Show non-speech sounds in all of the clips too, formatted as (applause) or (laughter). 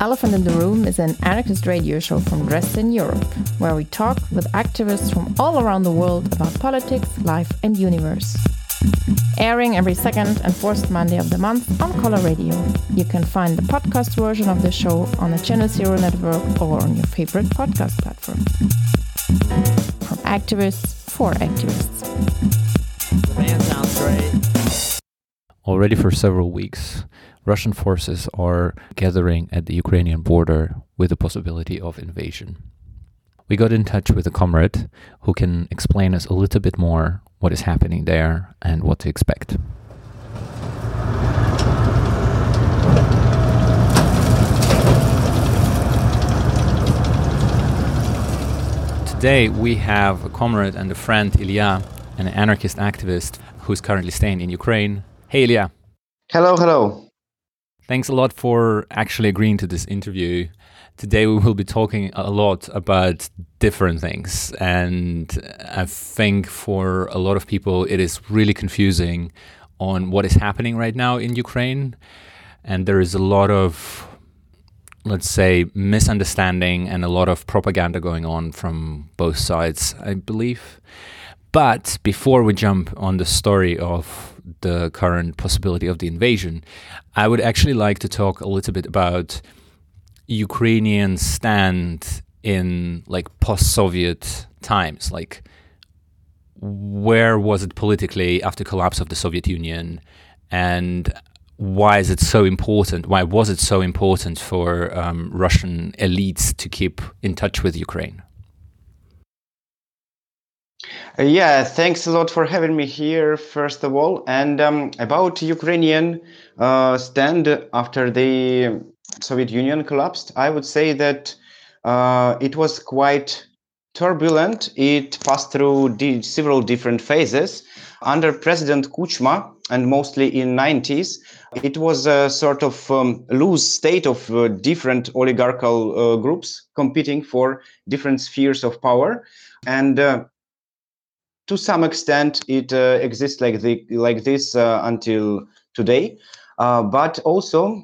Elephant in the Room is an anarchist radio show from Dresden, Europe, where we talk with activists from all around the world about politics, life, and universe. Airing every second and fourth Monday of the month on Color Radio. You can find the podcast version of the show on the Channel Zero network or on your favorite podcast platform. From activists for activists. The band sounds great. Already for several weeks, Russian forces are gathering at the Ukrainian border with the possibility of invasion. We got in touch with a comrade who can explain us a little bit more what is happening there and what to expect. Today we have a comrade and a friend, Ilya, an anarchist activist who's currently staying in Ukraine. Hey, Ilya. Hello, hello. Thanks a lot for actually agreeing to this interview. Today we will be talking a lot about different things. And I think for a lot of people, it is really confusing on what is happening right now in Ukraine. And there is a lot of, let's say, misunderstanding and a lot of propaganda going on from both sides, I believe. But before we jump on the story of the current possibility of the invasion, I would actually like to talk a little bit about Ukrainian stand in like post-Soviet times, like where was it politically after collapse of the Soviet Union, and why is it so important? Why was it so important for um, Russian elites to keep in touch with Ukraine? Yeah, thanks a lot for having me here, first of all. And um, about Ukrainian uh, stand after the Soviet Union collapsed, I would say that uh, it was quite turbulent. It passed through several different phases. Under President Kuchma, and mostly in 90s, it was a sort of um, loose state of uh, different oligarchical uh, groups competing for different spheres of power. And uh, to some extent it uh, exists like the like this uh, until today. Uh, but also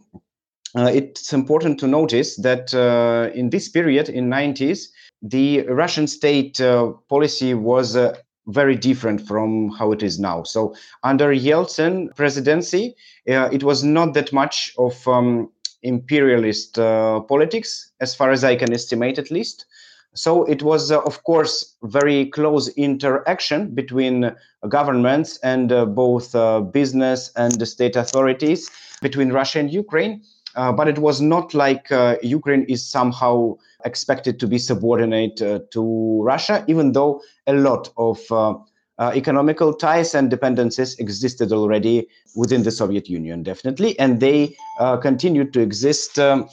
uh, it's important to notice that uh, in this period in 90s the russian state uh, policy was very different from how it is now. So under yeltsin presidency it was not that much of um, imperialist politics as far as i can estimate at least so it was, uh, of course, very close interaction between governments and uh, both uh, business and the state authorities between Russia and Ukraine. Uh, but it was not like uh, Ukraine is somehow expected to be subordinate uh, to Russia, even though a lot of economical ties and dependencies existed already within the Soviet Union, definitely, and they continued to exist um,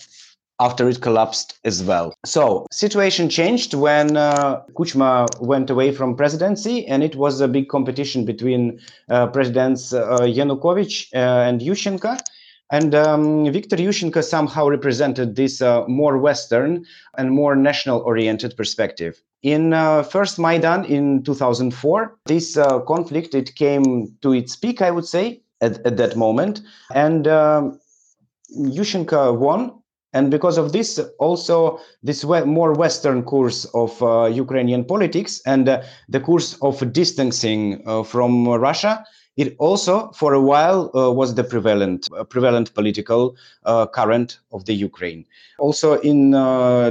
after it collapsed as well. So situation changed when uh, Kuchma went away from presidency, and it was a big competition between uh, presidents uh, Yanukovych uh, and Yushchenko. And um, Viktor Yushchenko somehow represented this uh, more Western and more national-oriented perspective. In uh, first Maidan in 2004, this conflict it came to its peak, I would say, at, at that moment, and um, Yushchenko won and because of this, also this more Western course of uh, Ukrainian politics and uh, the course of distancing uh, from Russia, it also for a while uh, was the prevalent uh, prevalent political uh, current of the Ukraine. Also in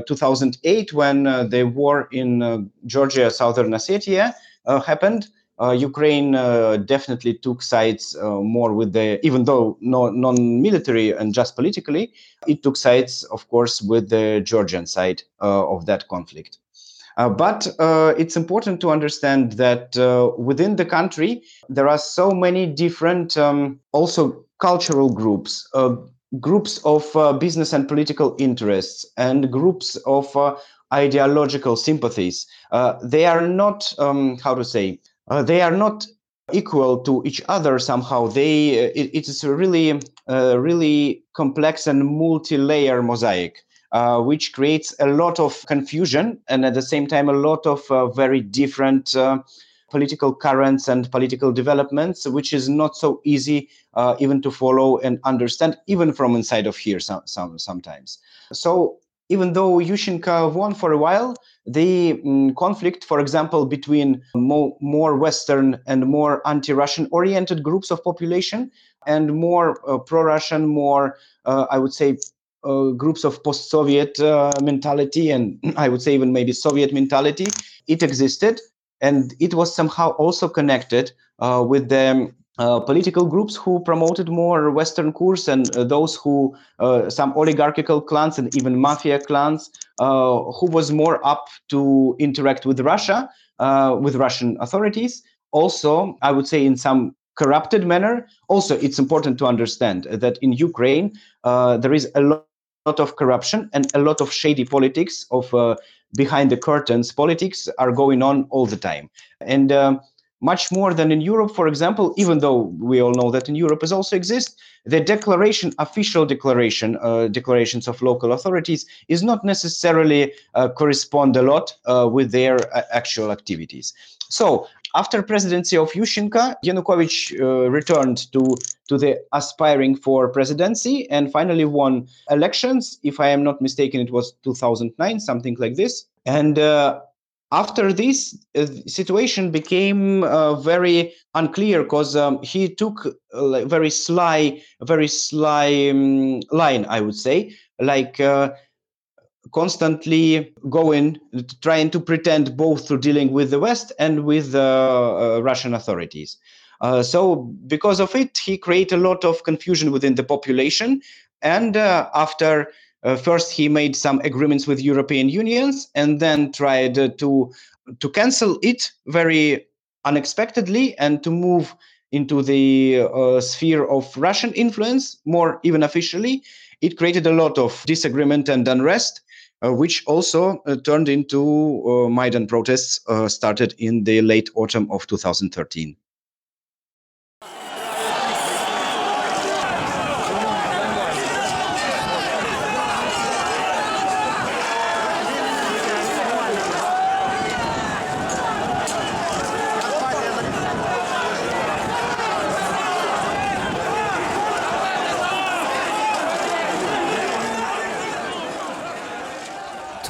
2008, when the war in Georgia, Southern Ossetia happened, Ukraine uh, definitely took sides uh, more with the, even though no, non-military and just politically, it took sides, of course, with the Georgian side uh, of that conflict. Uh, but uh, it's important to understand that within the country, there are so many different, um, also cultural groups, groups of business and political interests, and groups of ideological sympathies. they are not, um, how to say, uh, they are not equal to each other somehow they uh, it, it is a really uh, really complex and multi-layer mosaic uh, which creates a lot of confusion and at the same time a lot of uh, very different uh, political currents and political developments, which is not so easy uh, even to follow and understand, even from inside of here some, some sometimes. So even though Yushchenko won for a while, the um, conflict, for example, between mo- more Western and more anti-Russian oriented groups of population and more uh, pro-Russian, more, uh, I would say, uh, groups of post-Soviet uh, mentality and (clears throat) I would say even maybe Soviet mentality, it existed. And it was somehow also connected uh, with the political groups who promoted more Western course and uh, those who, uh, some oligarchical clans and even mafia clans, uh, who was more up to interact with Russia, uh, with Russian authorities. Also, I would say in some corrupted manner. Also, it's important to understand that in Ukraine, there is a lot of corruption and a lot of shady politics of behind the curtains politics are going on all the time. And um, much more than in Europe, for example, even though we all know that in Europe it also exists, the declaration, official declaration, uh, declarations of local authorities is not necessarily uh, correspond a lot uh, with their uh, actual activities. So after presidency of Yushchenko, Yanukovych uh, returned to, to the aspiring for presidency and finally won elections. If I am not mistaken, it was 2009, something like this. And uh, after this uh, situation became uh, very unclear because um, he took a very sly very sly um, line i would say. Like uh, constantly going trying to pretend both to dealing with the west and with the uh, russian authorities. Uh, so because of it he created a lot of confusion within the population. And uh, after uh, first, he made some agreements with European unions, and then tried uh, to to cancel it very unexpectedly and to move into the uh, sphere of Russian influence more even officially. It created a lot of disagreement and unrest, uh, which also uh, turned into uh, Maidan protests started in the late autumn of 2013.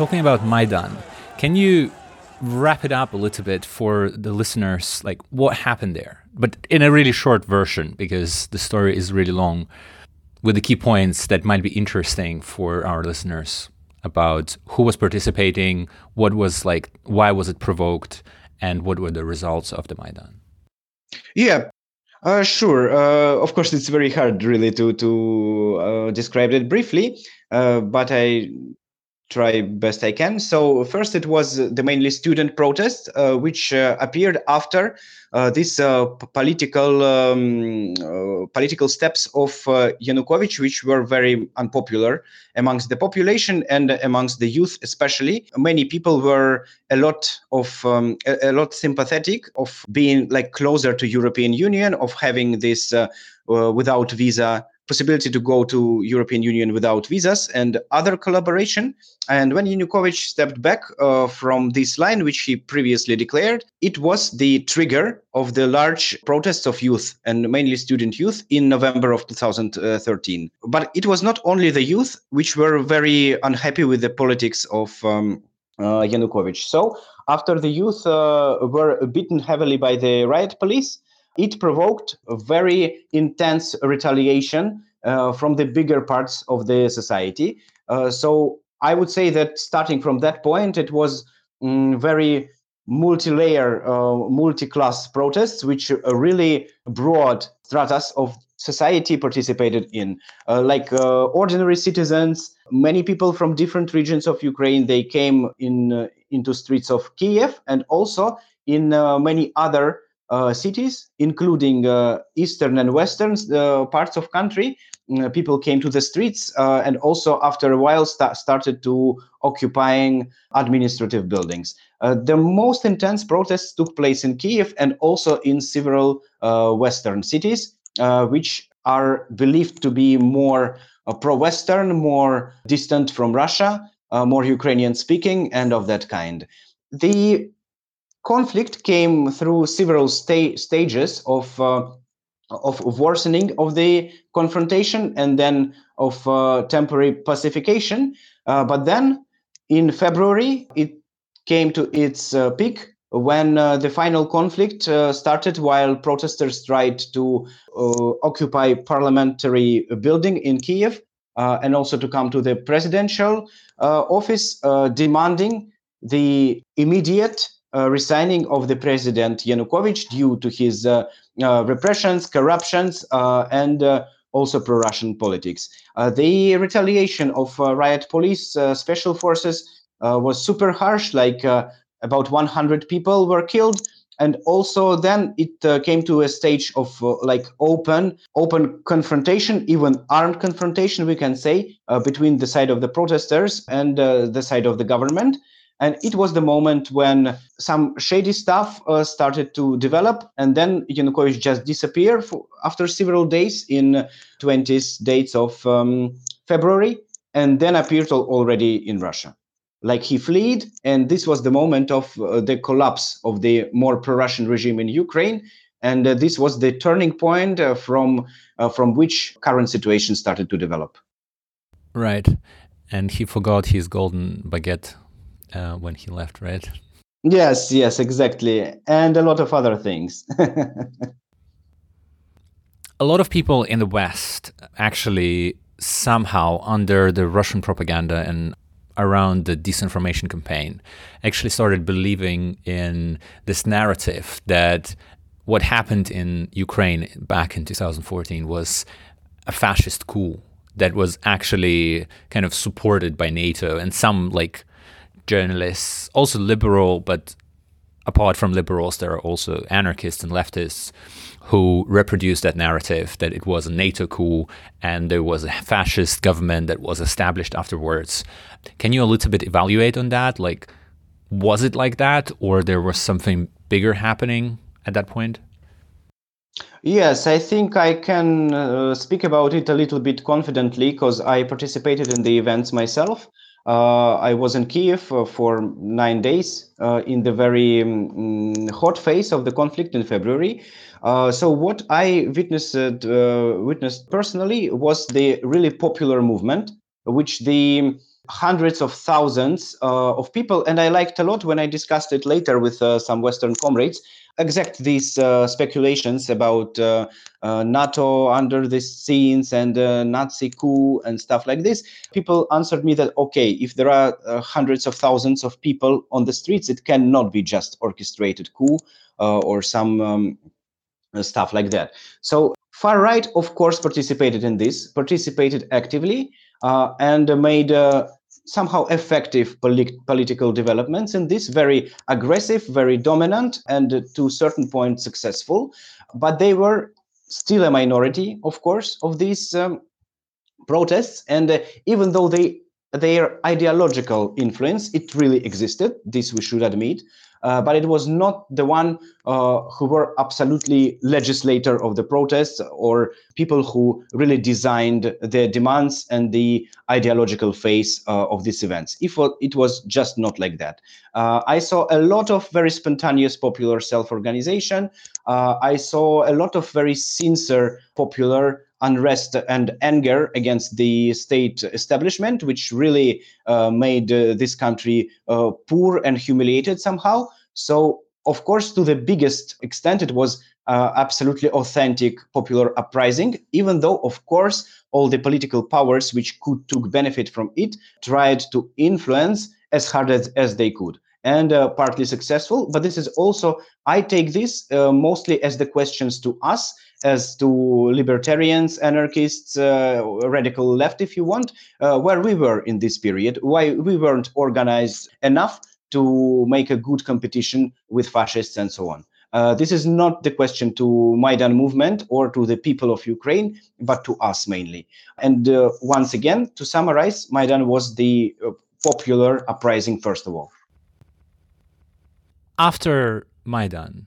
Talking about Maidan, can you wrap it up a little bit for the listeners? Like what happened there, but in a really short version because the story is really long, with the key points that might be interesting for our listeners about who was participating, what was like, why was it provoked, and what were the results of the Maidan. Yeah, uh, sure. Uh, of course, it's very hard, really, to to uh, describe it briefly. Uh, but I try best I can. So first, it was the mainly student protest, uh, which uh, appeared after uh, this uh, political um, uh, political steps of uh, Yanukovych, which were very unpopular amongst the population and amongst the youth, especially. Many people were a lot of um, a, a, lot sympathetic of being like closer to European Union, of having this without visa possibility to go to European Union without visas and other collaboration. And when Yanukovych stepped back uh, from this line, which he previously declared, it was the trigger of the large protests of youth and mainly student youth in November of 2013. But it was not only the youth which were very unhappy with the politics of um, uh, Yanukovych. So after the youth uh, were beaten heavily by the riot police, it provoked a very intense retaliation from the bigger parts of the society. Uh, so I would say that starting from that point, it was mm, very multi-layer, uh, multi-class protests, which really broad stratas of society participated in, uh, like uh, ordinary citizens, many people from different regions of Ukraine. They came in uh, into streets of Kiev and also in many other uh, cities, including uh, eastern and western uh, parts of country. Mm, people came to the streets uh, and also after a while st- started to occupying administrative buildings. Uh, the most intense protests took place in Kiev and also in several western cities, which are believed to be more pro-Western, more distant from Russia, more Ukrainian speaking, and of that kind. The conflict came through several sta- stages of, uh, of, of worsening of the confrontation and then of uh, temporary pacification. Uh, but then in February, it came to its uh, peak when uh, the final conflict uh, started while protesters tried to uh, occupy parliamentary building in kiev and also to come to the presidential office demanding the immediate Uh, resigning of the president yanukovych due to his uh, uh, repressions corruptions and also pro-russian politics. The retaliation of riot police special forces was super harsh like about 100 people were killed. And also then it uh, came to a stage of uh, like open open confrontation even armed confrontation we can say uh, between the side of the protesters and uh, the side of the government and it was the moment when some shady stuff uh, started to develop. And then yanukovych just disappeared for, after several days in 20th dates of um, february and then appeared already in russia. Like he fled and this was the moment of uh, the collapse of the more pro-russian regime in ukraine. And uh, this was the turning point uh, from uh, from which current situation started to develop. Right. And he forgot his golden baguette uh, when he left right? Yes yes exactly. And a lot of other things. (laughs) A lot of people in the west actually somehow under the russian propaganda and around the disinformation campaign actually started believing in this narrative that what happened in Ukraine back in 2014 was a fascist coup that was actually kind of supported by NATO and some like journalists, also liberal, but apart from liberals, there are also anarchists and leftists who reproduced that narrative that it was a NATO coup and there was a fascist government that was established afterwards. Can you a little bit evaluate on that? Like, was it like that, or there was something bigger happening at that point? Yes, I think I can uh, speak about it a little bit confidently because I participated in the events myself. Uh, I was in Kiev uh, for nine days uh, in the very um, hot phase of the conflict in February. Uh, so what I witnessed uh, witnessed personally was the really popular movement, which the hundreds of thousands uh, of people, and I liked a lot when I discussed it later with uh, some Western comrades. Exact these uh, speculations about uh, NATO under the scenes and Nazi coup and stuff like this. People answered me that okay, if there are hundreds of thousands of people on the streets, it cannot be just orchestrated coup or some um, stuff like that. So far right, of course, participated in this, participated actively, uh, and made uh, somehow effective polit- political developments in this, very aggressive, very dominant, and uh, to a certain point successful. But they were still a minority, of course, of these um, protests. And uh, even though they their ideological influence, it really existed. This we should admit uh, but it was not the one uh, who were absolutely legislator of the protests or people who really designed the demands and the ideological face uh, of these events. If it was just not like that, uh, I saw a lot of very spontaneous popular self-organization. Uh, I saw a lot of very sincere popular unrest and anger against the state establishment, which really uh, made uh, this country uh, poor and humiliated somehow. So, of course, to the biggest extent, it was uh, absolutely authentic popular uprising, even though, of course, all the political powers which could took benefit from it tried to influence as hard as, as they could and uh, partly successful. But this is also, I take this uh, mostly as the questions to us as to libertarians, anarchists, uh, radical left, if you want, uh, where we were in this period, why we weren't organized enough to make a good competition with fascists and so on. Uh, this is not the question to Maidan movement or to the people of Ukraine, but to us mainly. And uh, once again, to summarize, Maidan was the uh, popular uprising first of all. After Maidan,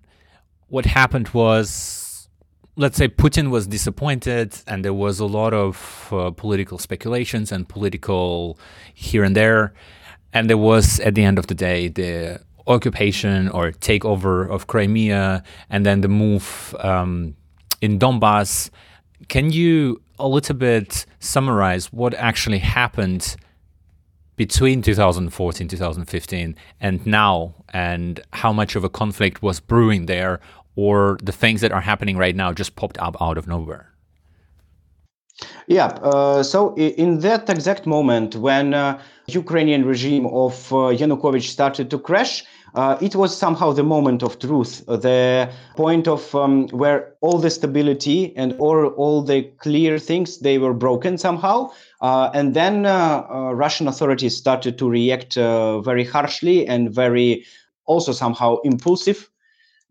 what happened was let's say Putin was disappointed, and there was a lot of uh, political speculations and political here and there. And there was, at the end of the day, the occupation or takeover of Crimea and then the move um, in Donbass. Can you a little bit summarize what actually happened between 2014 2015 and now and how much of a conflict was brewing there or the things that are happening right now just popped up out of nowhere? Yeah uh, so in that exact moment when uh, ukrainian regime of uh, yanukovych started to crash uh, it was somehow the moment of truth, the point of um, where all the stability and all, all the clear things they were broken somehow. Uh, and then uh, uh Russian authorities started to react uh, very harshly and very also somehow impulsive,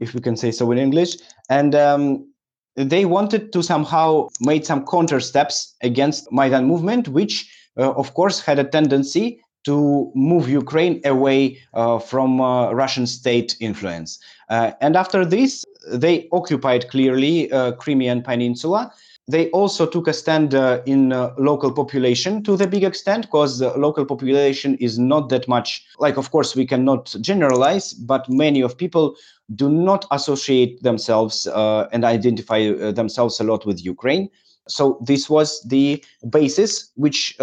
if we can say so in English. And um, they wanted to somehow make some counter steps against Maidan movement, which uh, of course had a tendency to move Ukraine away uh, from uh, Russian state influence. Uh, and after this, they occupied clearly uh, Crimean Peninsula. They also took a stand uh, in uh, local population to the big extent, because the local population is not that much like. Of course, we cannot generalize, but many of people do not associate themselves and identify themselves a lot with Ukraine. So this was the basis which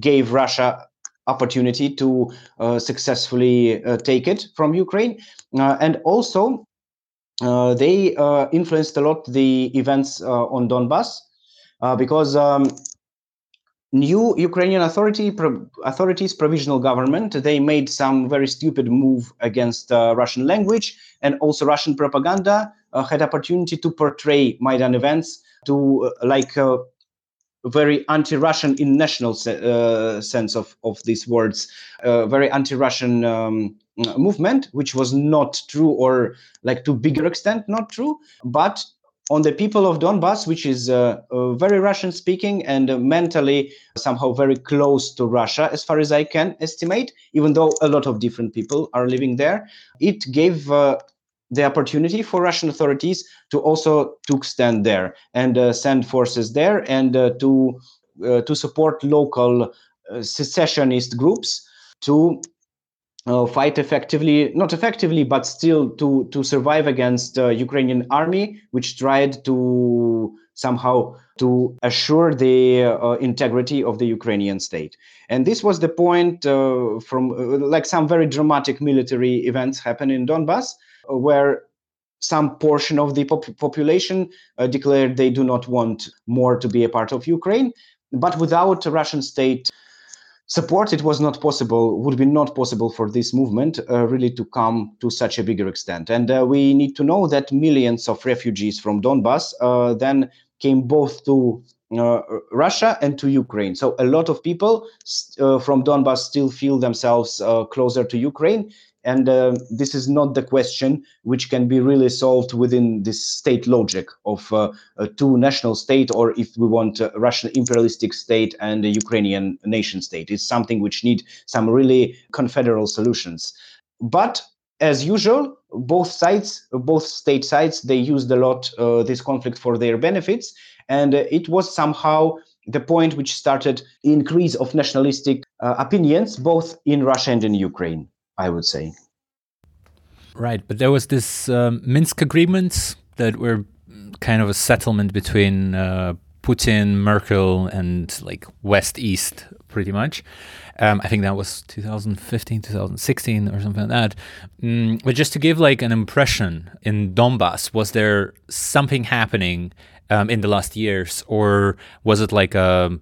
gave Russia opportunity to uh, successfully uh, take it from Ukraine. Uh, and also, uh, they uh, influenced a lot the events uh, on Donbass because um, new Ukrainian authority pro- authorities, provisional government, they made some very stupid move against Russian language and also Russian propaganda had opportunity to portray Maidan events to like very anti-Russian in national se- uh, sense of, of these words, uh, very anti-Russian um, movement, which was not true or like to bigger extent not true, but on the people of Donbass, which is uh, very Russian speaking and uh, mentally somehow very close to Russia, as far as I can estimate, even though a lot of different people are living there, it gave uh, the opportunity for Russian authorities to also took stand there and uh, send forces there and uh, to uh, to support local uh, secessionist groups to uh, fight effectively, not effectively, but still to to survive against uh, Ukrainian army, which tried to somehow to assure the integrity of the Ukrainian state. And this was the point from like some very dramatic military events happen in Donbass where some portion of the pop- population uh, declared they do not want more to be a part of Ukraine. But without Russian state support, it was not possible, would be not possible for this movement uh, really to come to such a bigger extent. And uh, we need to know that millions of refugees from Donbass uh, then came both to uh, Russia and to Ukraine. So a lot of people uh, from Donbass still feel themselves uh, closer to Ukraine, and uh, this is not the question which can be really solved within this state logic of uh, a two national state, or if we want a Russian imperialistic state and a Ukrainian nation state. It's something which need some really confederal solutions. But as usual, both sides, both state sides, they used a lot uh, this conflict for their benefits, and uh, it was somehow the point which started increase of nationalistic uh, opinions both in Russia and in Ukraine. I would say. Right, but there was this um, Minsk agreements that were kind of a settlement between uh, Putin, Merkel, and like West East, pretty much. Um, I think that was 2015, 2016, or something like that. Mm, but just to give like an impression in Donbass, was there something happening um, in the last years, or was it like a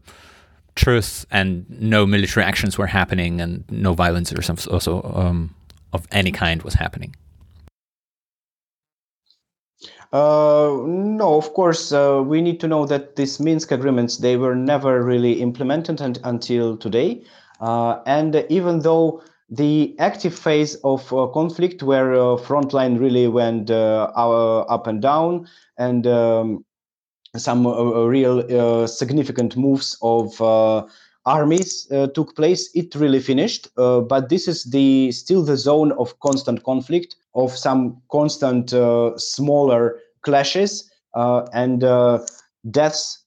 truth and no military actions were happening and no violence or some also um, of any kind was happening? Uh, no, of course, uh, we need to know that these Minsk agreements they were never really implemented and, until today, uh, and even though the active phase of uh, conflict, where uh, frontline really went uh, up and down, and um, some uh, real uh, significant moves of uh, armies took place. It really finished, but this is the still the zone of constant conflict, of some constant smaller clashes and deaths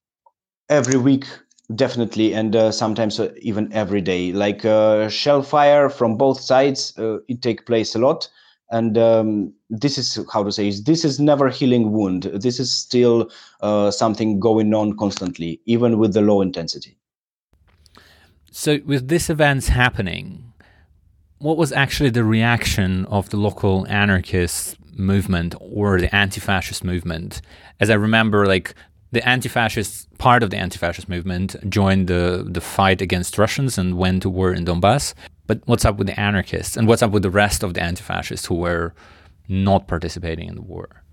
every week definitely, and uh, sometimes uh, even every day. Like uh, shell fire from both sides, uh, it take place a lot, and um, this is how to say is this is never healing wound. This is still uh, something going on constantly, even with the low intensity. So, with these events happening, what was actually the reaction of the local anarchist movement or the anti-fascist movement? As I remember, like the anti-fascist part of the anti-fascist movement joined the the fight against Russians and went to war in Donbass. But what's up with the anarchists and what's up with the rest of the anti-fascists who were not participating in the war?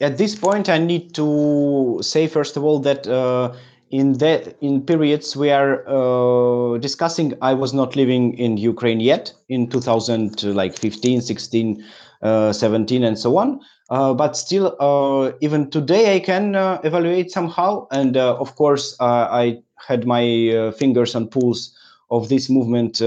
At this point, I need to say first of all that uh, in that in periods we are uh, discussing, I was not living in Ukraine yet in 2000, like 15, 16, uh, 17, and so on. Uh, but still, uh, even today, I can uh, evaluate somehow. And uh, of course, I had my fingers on pulse of this movement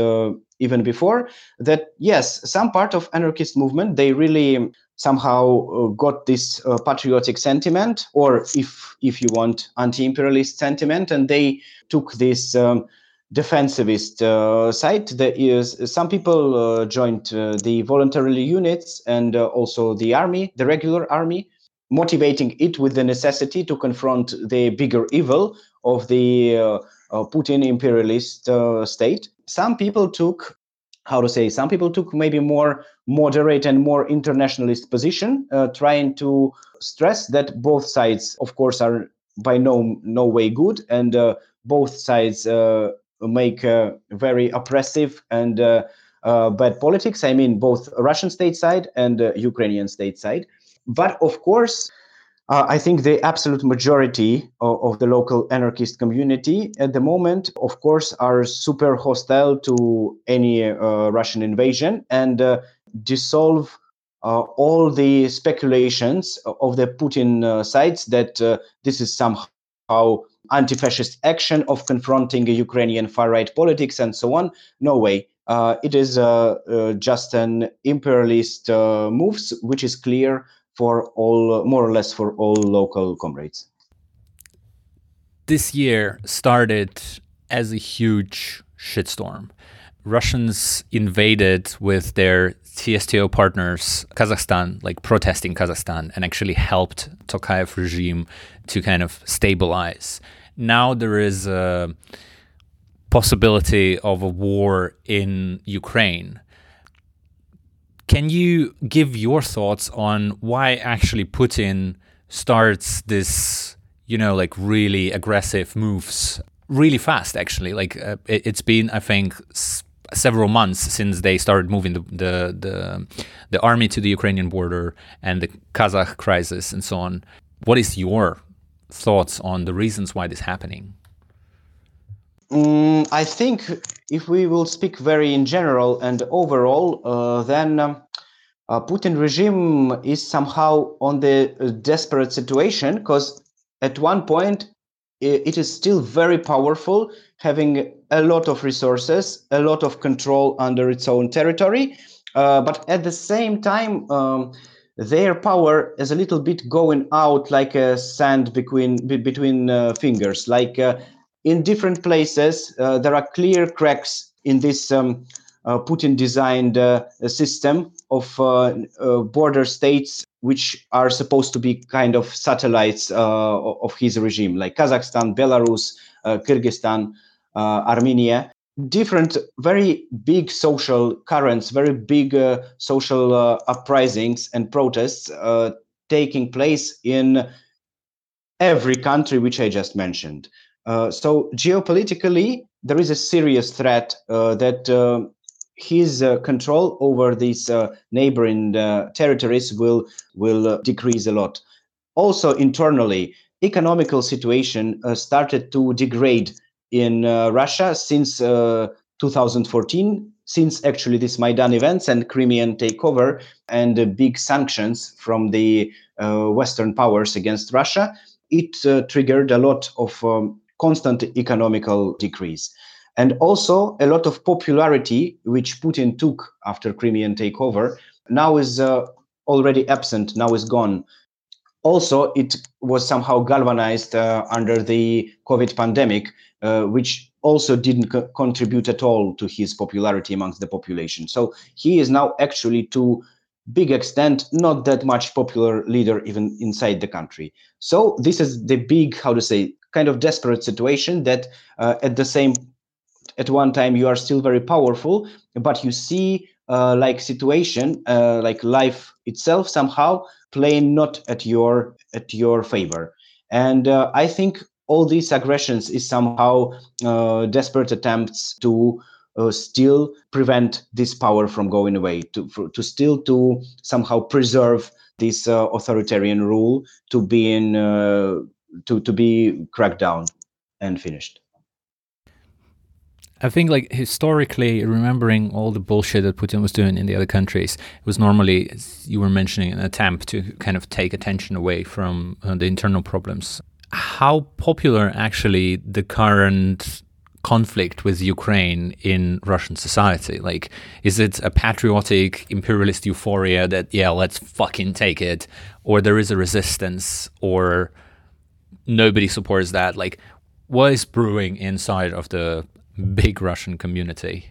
even before. That yes, some part of anarchist movement they really somehow got this patriotic sentiment, or if if you want, anti-imperialist sentiment, and they took this. Um, defensivist uh, side. There is some people uh, joined uh, the voluntary units and uh, also the army, the regular army, motivating it with the necessity to confront the bigger evil of the uh, uh, Putin imperialist state. Some people took how to say some people took maybe more moderate and more internationalist position trying to stress that both sides of course are by no no way good and both sides make uh, very oppressive and uh, uh, bad politics. I mean, both Russian state side and Ukrainian state side. But of course, uh, I think the absolute majority of, of, the local anarchist community at the moment, of course, are super hostile to any uh, Russian invasion and uh, dissolve all the speculations of the Putin sides that this is somehow anti-fascist action of confronting Ukrainian far-right politics and so on. No way. Uh, it is uh, uh, just an imperialist uh, moves, which is clear for all, more or less for all local comrades. This year started as a huge shitstorm. Russians invaded with their CSTO partners Kazakhstan, like protesting Kazakhstan, and actually helped Tokayev regime to kind of stabilize now there is a possibility of a war in Ukraine. Can you give your thoughts on why actually Putin starts this, you know, like really aggressive moves really fast? Actually, like uh, it, has been, I think, s- several months since they started moving the, the the the army to the Ukrainian border and the Kazakh crisis and so on. What is your thoughts on the reasons why this is happening? Mm, I think if we will speak very in general and overall, uh, then um, uh, Putin regime is somehow on the uh, desperate situation because at one point it is still very powerful, having a lot of resources, a lot of control under its own territory. Uh, but at the same time, um, their power is a little bit going out like a sand between between uh, fingers like in different places uh, there are clear cracks in this um, uh, putin designed uh, system of uh, border states which are supposed to be kind of satellites of his regime like kazakhstan belarus kyrgyzstan armenia. Different very big social currents very big uh, social uh, uprisings and protests uh, taking place in every country which i just mentioned. uh, so geopolitically there is a serious threat uh, that uh, his control over these neighboring territories will will decrease a lot. Also internally economical situation started to degrade in uh, Russia since uh, 2014, since actually this Maidan events and Crimean takeover and the big sanctions from the uh, Western powers against Russia, it triggered a lot of um, constant economical decrease and also a lot of popularity which Putin took after Crimean takeover now is uh, already absent, now is gone. Also, it was somehow galvanized uh, under the COVID pandemic uh, which also didn't co- contribute at all to his popularity amongst the population. So he is now actually to big extent not that much popular leader even inside the country. So this is the big, how to say, kind of desperate situation that uh, at the same at one time you are still very powerful, but you see uh, like situation uh, like life itself somehow playing not at your at your favor. And uh, i think all these aggressions is somehow uh, desperate attempts to uh, still prevent this power from going away to for, to still to somehow preserve this authoritarian rule to be in to to be cracked down and finished I think like historically remembering all the bullshit that Putin was doing in the other countries was normally as you were mentioning an attempt to kind of take attention away from uh, the internal problems. How popular actually the current conflict with Ukraine in Russian society? Like, is it a patriotic imperialist euphoria that, yeah, let's fucking take it, or there is a resistance, or nobody supports that? Like, what is brewing inside of the big Russian community?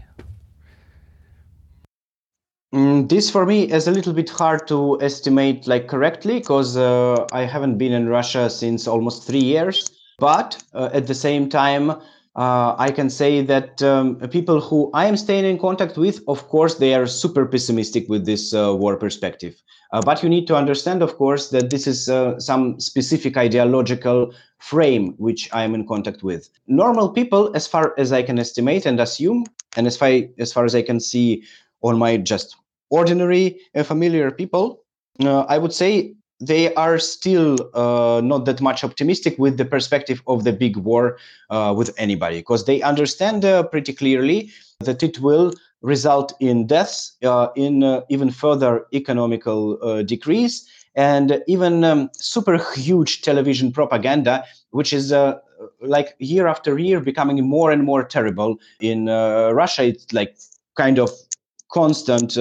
Mm, this for me is a little bit hard to estimate like correctly because uh, I haven't been in Russia since almost three years. But uh, at the same time, uh, I can say that um, people who I am staying in contact with, of course, they are super pessimistic with this uh, war perspective. Uh, but you need to understand, of course, that this is uh, some specific ideological frame which I am in contact with. Normal people, as far as I can estimate and assume, and as far as, far as I can see on my just ordinary familiar people, uh, I would say they are still uh, not that much optimistic with the perspective of the big war uh, with anybody because they understand uh, pretty clearly that it will result in deaths, uh, in uh, even further economical uh, decrease, and even um, super huge television propaganda, which is like year after year becoming more and more terrible. In Russia, it's like kind of constant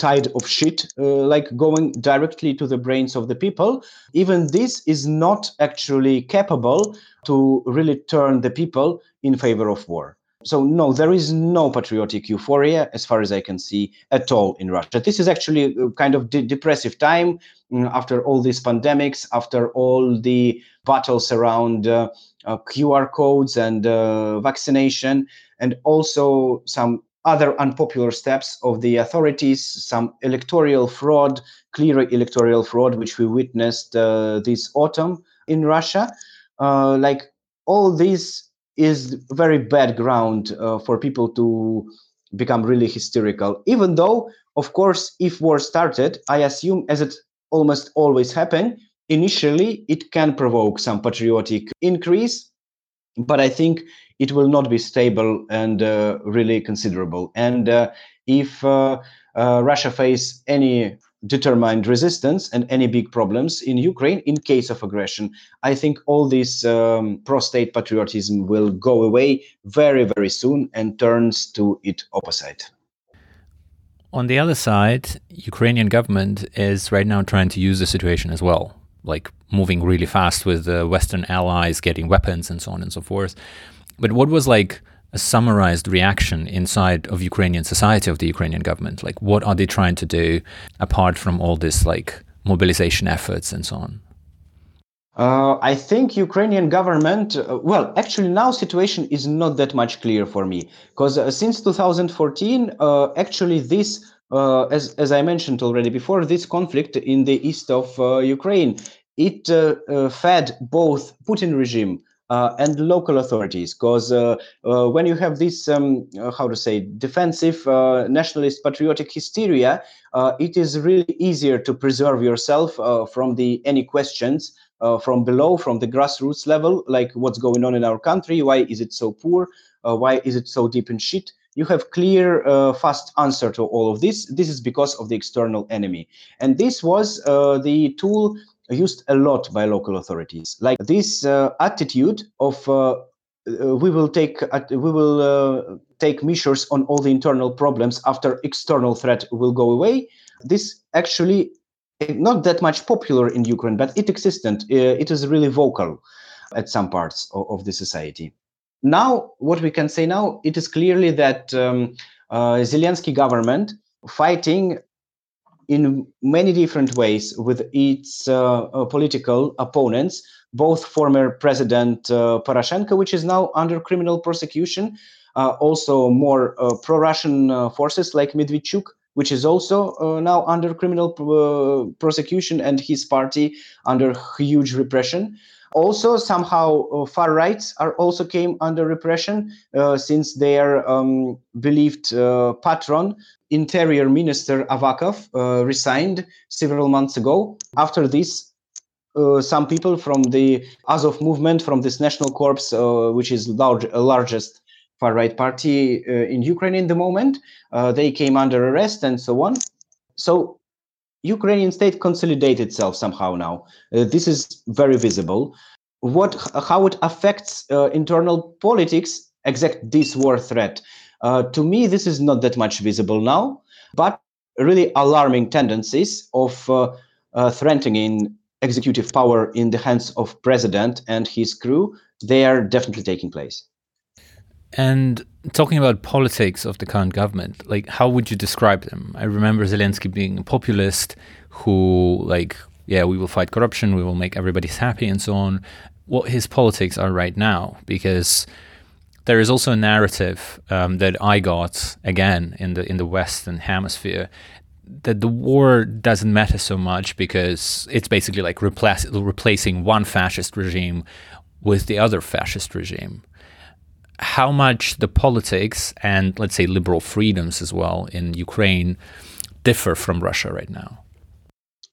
tide of shit uh, like going directly to the brains of the people even this is not actually capable to really turn the people in favor of war so no, there is no patriotic euphoria as far as I can see at all in Russia. This is actually a kind of de- depressive time mm, after all these pandemics, after all the battles around uh, uh, QR codes and uh, vaccination, and also some other unpopular steps of the authorities, some electoral fraud, clear electoral fraud, which we witnessed uh, this autumn in Russia. Uh, like all this is very bad ground uh, for people to become really hysterical. Even though, of course, if war started, I assume, as it almost always happen, initially it can provoke some patriotic increase, but I think it will not be stable and uh, really considerable. And uh, if uh, uh Russia face any determined resistance and any big problems in Ukraine in case of aggression. I think all this um, pro-state patriotism will go away very, very soon and turns to its opposite. On the other side, Ukrainian government is right now trying to use the situation as well, like moving really fast with the Western allies getting weapons and so on and so forth. But what was like a summarized reaction inside of Ukrainian society of the Ukrainian government? Like, what are they trying to do apart from all this like mobilization efforts and so on? Uh, I think Ukrainian government. Uh, well, actually, now situation is not that much clear for me because uh, since 2014, uh, actually, this, uh, as as I mentioned already before, this conflict in the east of uh, Ukraine, it fed both Putin regime uh, and local authorities because uh, uh, when you have this um, uh, how to say defensive uh, nationalist patriotic hysteria uh, it is really easier to preserve yourself from the any questions from below from the grassroots level like what's going on in our country why is it so poor why is it so deep in shit you have clear fast answer to all of this this is because of the external enemy and this was the tool used a lot by local authorities. Like this uh, attitude of uh, uh we will take uh, we will uh, take measures on all the internal problems after external threat will go away. This actually not that much popular in Ukraine, but it existent. it is really vocal at some parts of the society. Now, what we can say now, it is clearly that um, uh, Zelensky government fighting in many different ways with its uh, uh, political opponents, both former President uh, Poroshenko, which is now under criminal prosecution, uh, also more uh, pro-Russian forces like Medvedchuk, which is also now under criminal prosecution, and his party under huge repression. Also, somehow uh, far rights are also came under repression uh, since their um, believed uh, patron, Interior Minister Avakov, uh, resigned several months ago. After this, uh, some people from the Azov movement, from this National Corps, uh, which is large, largest far right party in Ukraine in the moment, they came under arrest and so on. So Ukrainian state consolidate itself somehow now. Uh, this is very visible. What, how it affects uh, internal politics, exact this war threat. Uh, to me, this is not that much visible now, but really alarming tendencies of uh, uh, threatening executive power in the hands of president and his crew. They are definitely taking place. And talking about politics of the current government, like how would you describe them? I remember Zelensky being a populist who, like, yeah, we will fight corruption, we will make everybody happy, and so on. What his politics are right now, because there is also a narrative um, that I got again in the in the Western Hemisphere that the war doesn't matter so much because it's basically like replace, replacing one fascist regime with the other fascist regime how much the politics and let's say liberal freedoms as well in Ukraine differ from Russia right now?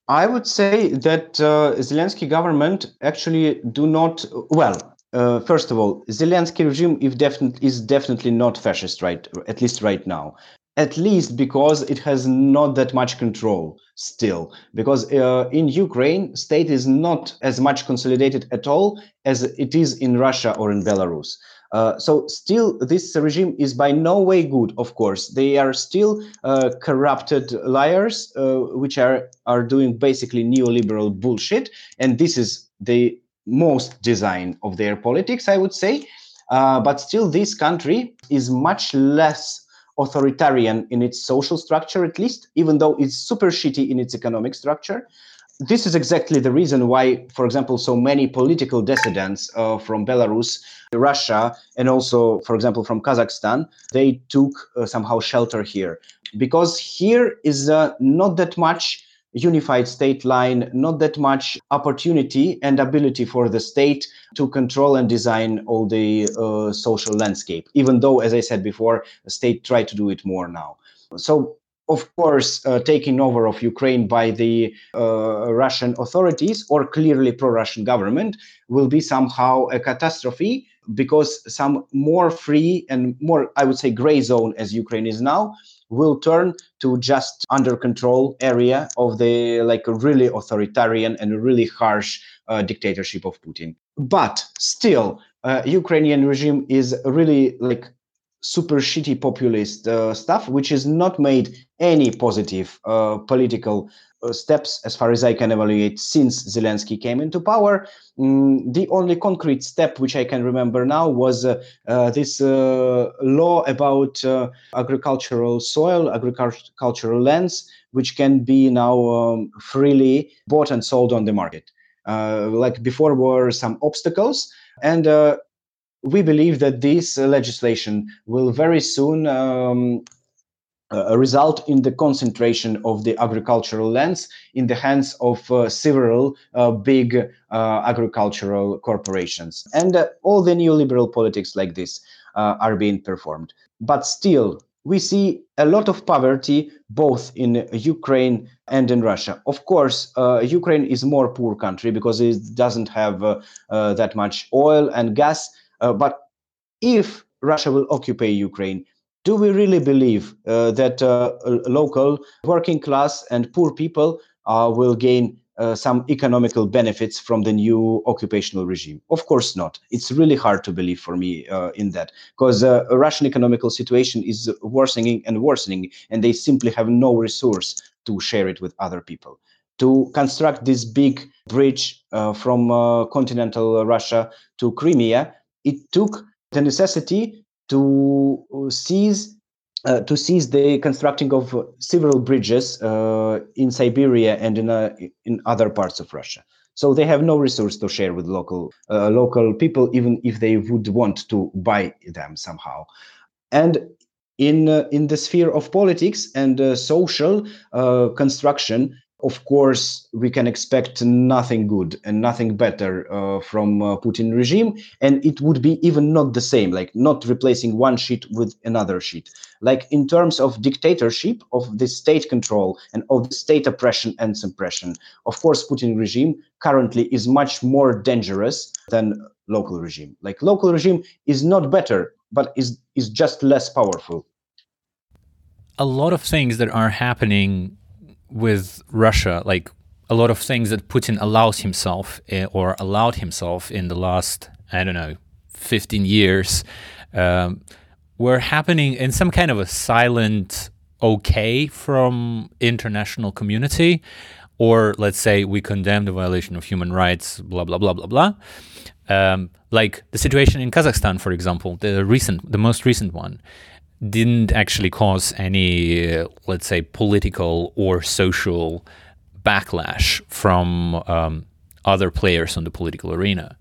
I would say that uh, Zelensky government actually do not well. Uh, first of all, Zelensky regime is definitely is definitely not fascist, right? At least right now. At least because it has not that much control still. Because uh, in Ukraine, state is not as much consolidated at all as it is in Russia or in Belarus. Uh, so still, this regime is by no way good. Of course, they are still uh, corrupted liars, uh, which are are doing basically neoliberal bullshit, and this is the most design of their politics, I would say. Uh, but still, this country is much less authoritarian in its social structure, at least, even though it's super shitty in its economic structure this is exactly the reason why, for example, so many political dissidents uh, from Belarus, Russia, and also, for example, from Kazakhstan, they took uh, somehow shelter here. Because here is uh, not that much unified state line, not that much opportunity and ability for the state to control and design all the uh, social landscape, even though, as I said before, the state tried to do it more now. So of course, uh, taking over of Ukraine by the uh, Russian authorities or clearly pro-Russian government will be somehow a catastrophe because some more free and more, I would say, gray zone as Ukraine is now will turn to just under control area of the like a really authoritarian and really harsh uh, dictatorship of Putin. But still, uh, Ukrainian regime is really like super shitty populist uh, stuff, which has not made any positive uh, political uh, steps, as far as I can evaluate, since Zelensky came into power. Mm, the only concrete step which I can remember now was uh, uh, this uh, law about agricultural soil, agricultural lands, which can be now um, freely bought and sold on the market. like before, were some obstacles, and we believe that this uh, legislation will very soon um, uh, result in the concentration of the agricultural lands in the hands of uh, several uh, big uh, agricultural corporations. And uh, all the neoliberal politics like this are being performed. But still, we see a lot of poverty both in Ukraine and in Russia. Of course, Ukraine is more poor country because it doesn't have that much oil and gas uh, but if Russia will occupy Ukraine, do we really believe uh, that uh, local working class and poor people uh, will gain uh, some economical benefits from the new occupational regime? Of course not. It's really hard to believe for me uh, in that because Russian economical situation is worsening and worsening, and they simply have no resource to share it with other people to construct this big bridge uh, from uh, continental Russia to Crimea, it took the necessity to seize uh, to seize the constructing of several bridges uh, in Siberia and in uh, in other parts of Russia. So they have no resource to share with local uh, local people, even if they would want to buy them somehow. And in uh, in the sphere of politics and uh, social construction, of course, we can expect nothing good and nothing better uh, from uh, Putin regime, and it would be even not the same, like not replacing one sheet with another sheet. Like in terms of dictatorship, of the state control and of the state oppression and suppression, of course, Putin regime currently is much more dangerous than local regime. Like local regime is not better, but is is just less powerful. A lot of things that are happening with Russia, like a lot of things that Putin allows himself eh, or allowed himself in the last, I don't know, 15 years, um, were happening in some kind of a silent okay from international community or let's say we condemn the violation of human rights blah blah blah blah blah. Um, like the situation in kazakhstan for example the recent the most recent one didn't actually cause any, uh, let's say, political or social backlash from um, other players on the political arena.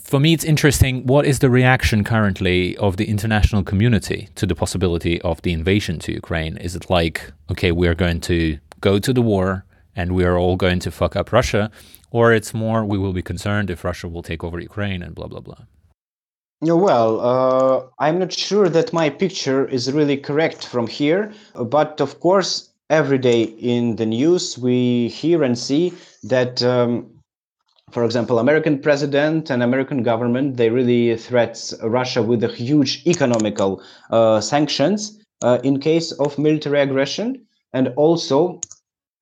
For me, it's interesting. What is the reaction currently of the international community to the possibility of the invasion to Ukraine? Is it like, okay, we are going to go to the war and we are all going to fuck up Russia? Or it's more, we will be concerned if Russia will take over Ukraine and blah, blah, blah? Well, uh, I'm not sure that my picture is really correct from here, but of course, every day in the news we hear and see that, um, for example, American president and American government they really threats Russia with a huge economical uh, sanctions uh, in case of military aggression, and also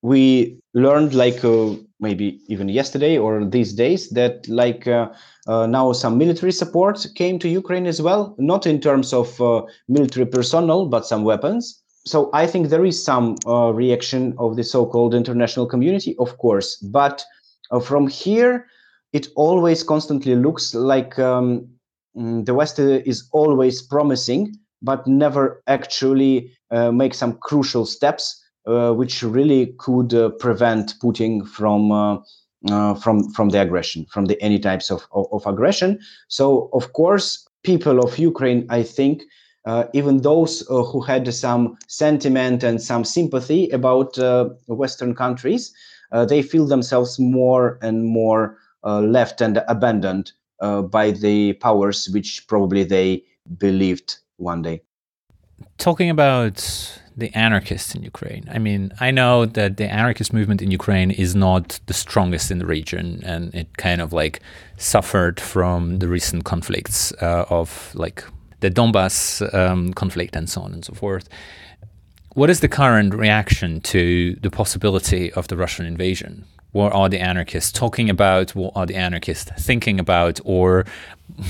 we learned like uh, maybe even yesterday or these days that like uh, uh, now some military support came to Ukraine as well, not in terms of uh, military personnel, but some weapons. So I think there is some uh, reaction of the so-called international community, of course, but uh, from here, it always constantly looks like um, mm, the West is always promising, but never actually make some crucial steps which really could uh, prevent Putin from uh, from from the aggression, from the any types of, of, of aggression. So of course, people of Ukraine, I think, uh, even those uh, who had some sentiment and some sympathy about uh, Western countries, they feel themselves more and more left and abandoned by the powers which probably they believed one day. Talking about the anarchists in Ukraine. I mean, I know that the anarchist movement in Ukraine is not the strongest in the region, and it kind of like suffered from the recent conflicts uh, of like the Donbass um, conflict and so on and so forth. What is the current reaction to the possibility of the Russian invasion? What are the anarchists talking about? What are the anarchists thinking about or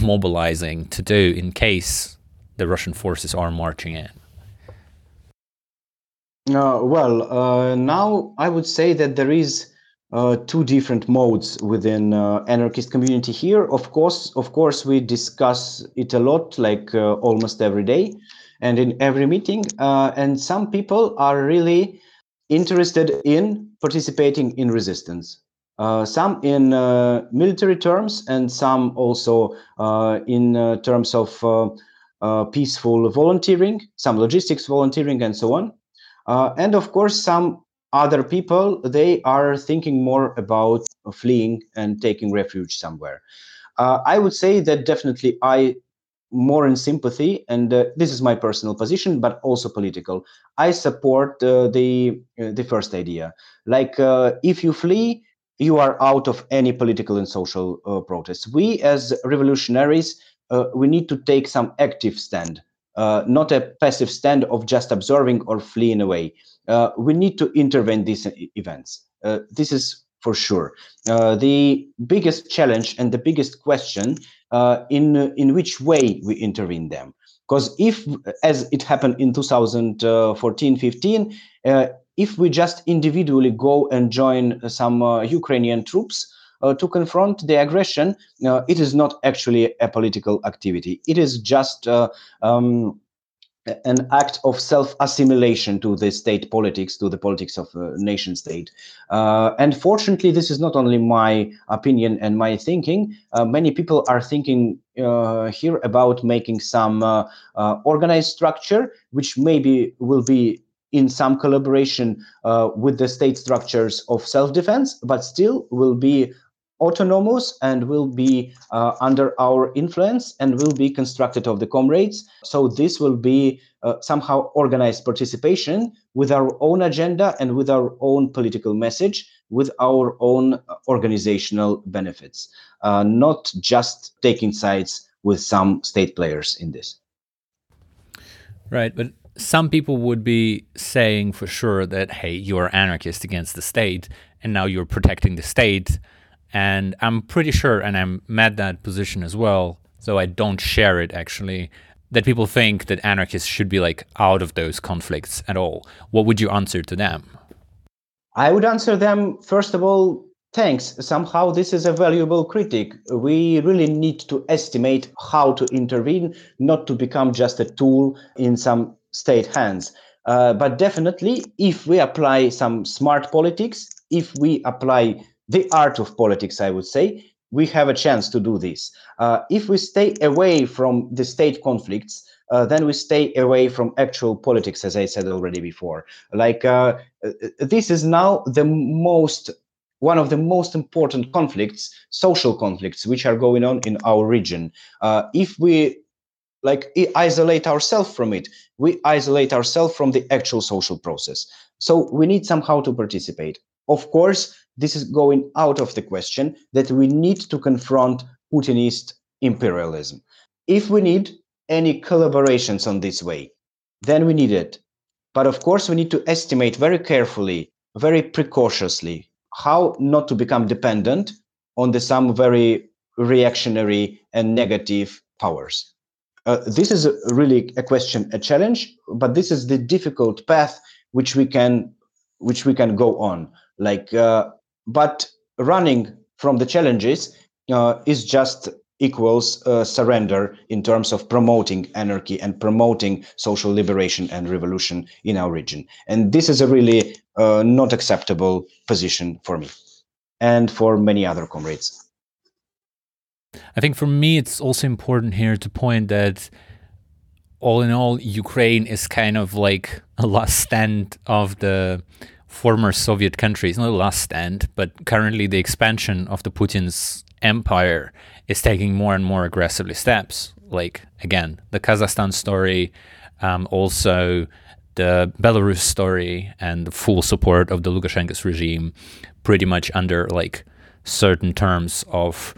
mobilizing to do in case the Russian forces are marching in? Uh, well, uh, now I would say that there is uh, two different modes within uh, anarchist community here. Of course, of course, we discuss it a lot, like uh, almost every day, and in every meeting. Uh, and some people are really interested in participating in resistance. some in military terms, and some also in terms of peaceful volunteering, some logistics volunteering, and so on. Uh, and of course, some other people, they are thinking more about fleeing and taking refuge somewhere. Uh, I would say that definitely I more in sympathy, and uh, this is my personal position, but also political. I support uh, the uh, the first idea. Like, uh, if you flee, you are out of any political and social protest. We, as revolutionaries, we need to take some active stand uh, not a passive stand of just observing or fleeing away. Uh, we need to intervene these events. Uh, this is for sure. Uh, the biggest challenge and the biggest question uh, in in which way we intervene them. Because if, as it happened in 2014-15, uh, if we just individually go and join some Ukrainian troops, uh, to confront the aggression, uh, it is not actually a political activity. It is just uh, um, an act of self-assimilation to the state politics, to the politics of a nation state. Uh, and fortunately, this is not only my opinion and my thinking. Uh, many people are thinking uh, here about making some uh, uh, organized structure, which maybe will be in some collaboration uh, with the state structures of self-defense, but still will be autonomous and will be uh, under our influence and will be constructed of the comrades. So this will be uh, somehow organized participation with our own agenda and with our own political message, with our own uh, organizational benefits, uh, not just taking sides with some state players in this. Right, but some people would be saying for sure that hey, you're anarchist against the state, and now you're protecting the state and I'm pretty sure, and I'm at that position as well, so I don't share it actually, that people think that anarchists should be like out of those conflicts at all. What would you answer to them? I would answer them, first of all, thanks. Somehow this is a valuable critic. We really need to estimate how to intervene, not to become just a tool in some state hands. Uh, but definitely, if we apply some smart politics, if we apply the art of politics, I would say, we have a chance to do this. Uh, if we stay away from the state conflicts, uh, then we stay away from actual politics, as I said already before. Like uh, uh this is now the most one of the most important conflicts, social conflicts, which are going on in our region. Uh, if we like isolate ourselves from it, we isolate ourselves from the actual social process. So we need somehow to participate. Of course, this is going out of the question that we need to confront Putinist imperialism. If we need any collaborations on this way, then we need it. But of course, we need to estimate very carefully, very precautiously, how not to become dependent on the some very reactionary and negative powers. Uh, this is a, really a question, a challenge, but this is the difficult path which we can which we can go on. Like uh, but running from the challenges uh, is just equals uh, surrender in terms of promoting anarchy and promoting social liberation and revolution in our region. And this is a really uh, not acceptable position for me and for many other comrades. I think for me, it's also important here to point that all in all, Ukraine is kind of like a last stand of the former Soviet countries, not the last stand, but currently the expansion of the Putin's empire is taking more and more aggressively steps. Like again, the Kazakhstan story, um, also the Belarus story, and the full support of the Lukashenko's regime, pretty much under like certain terms of,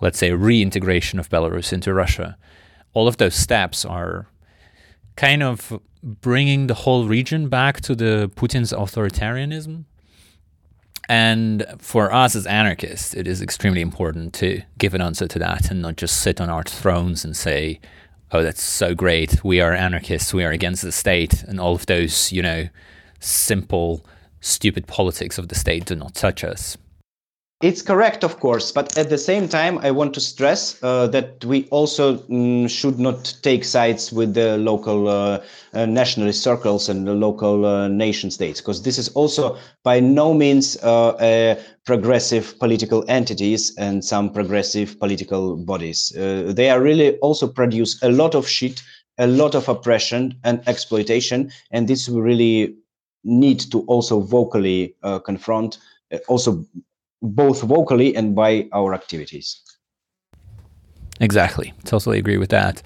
let's say, reintegration of Belarus into Russia. All of those steps are kind of bringing the whole region back to the Putin's authoritarianism. And for us as anarchists, it is extremely important to give an answer to that and not just sit on our thrones and say, oh, that's so great. We are anarchists. We are against the state. And all of those, you know, simple, stupid politics of the state do not touch us. It's correct, of course, but at the same time, I want to stress uh, that we also mm, should not take sides with the local uh, uh, nationalist circles and the local uh, nation states, because this is also by no means uh, progressive political entities and some progressive political bodies. Uh, they are really also produce a lot of shit, a lot of oppression and exploitation, and this we really need to also vocally confront. also both vocally and by our activities. Exactly. Totally agree with that.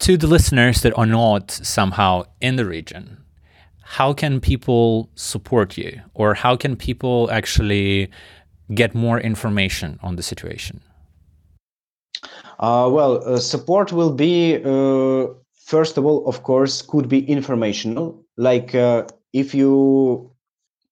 To the listeners that are not somehow in the region, how can people support you or how can people actually get more information on the situation? Uh, well, uh, support will be, uh, first of all, of course, could be informational. Like uh, if you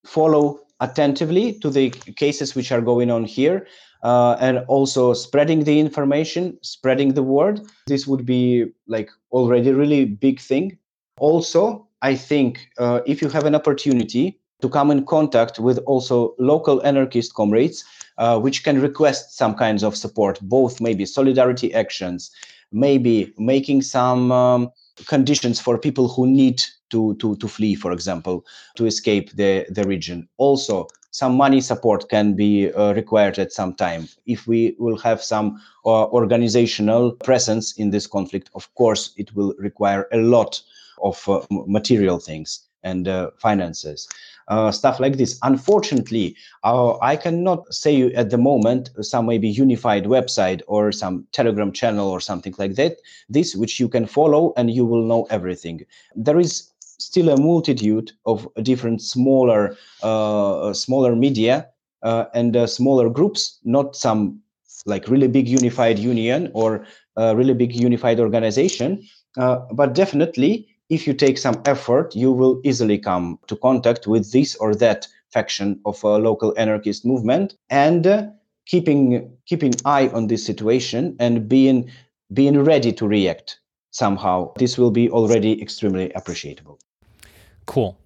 follow attentively to the cases which are going on here uh, and also spreading the information spreading the word. This would be like already really big thing. Also i think uh, if you have an opportunity to come in contact with also local anarchist comrades uh, which can request some kinds of support, both maybe solidarity actions, maybe making some um, conditions for people who need to, to, to flee, for example, to escape the, the region. Also, some money support can be uh, required at some time. If we will have some uh, organizational presence in this conflict, of course, it will require a lot of uh, material things and uh, finances. Uh, stuff like this. Unfortunately, uh, I cannot say at the moment some maybe unified website or some Telegram channel or something like that. This which you can follow and you will know everything. There is still a multitude of different smaller uh, smaller media uh, and uh, smaller groups, not some like really big unified union or really big unified organization, but definitely if you take some effort, you will easily come to contact with this or that faction of a local anarchist movement and uh, keeping keeping eye on this situation and being being ready to react somehow. This will be already extremely appreciable Cool.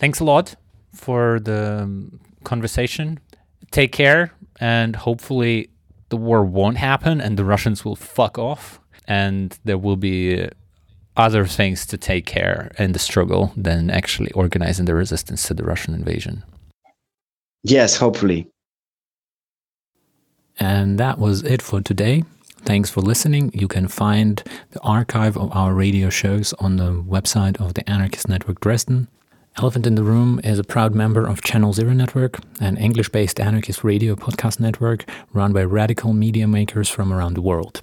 Thanks a lot for the um, conversation. Take care, and hopefully, the war won't happen and the Russians will fuck off, and there will be other things to take care in the struggle than actually organizing the resistance to the Russian invasion. Yes, hopefully. And that was it for today. Thanks for listening. You can find the archive of our radio shows on the website of the Anarchist Network Dresden. Elephant in the Room is a proud member of Channel Zero Network, an English based anarchist radio podcast network run by radical media makers from around the world.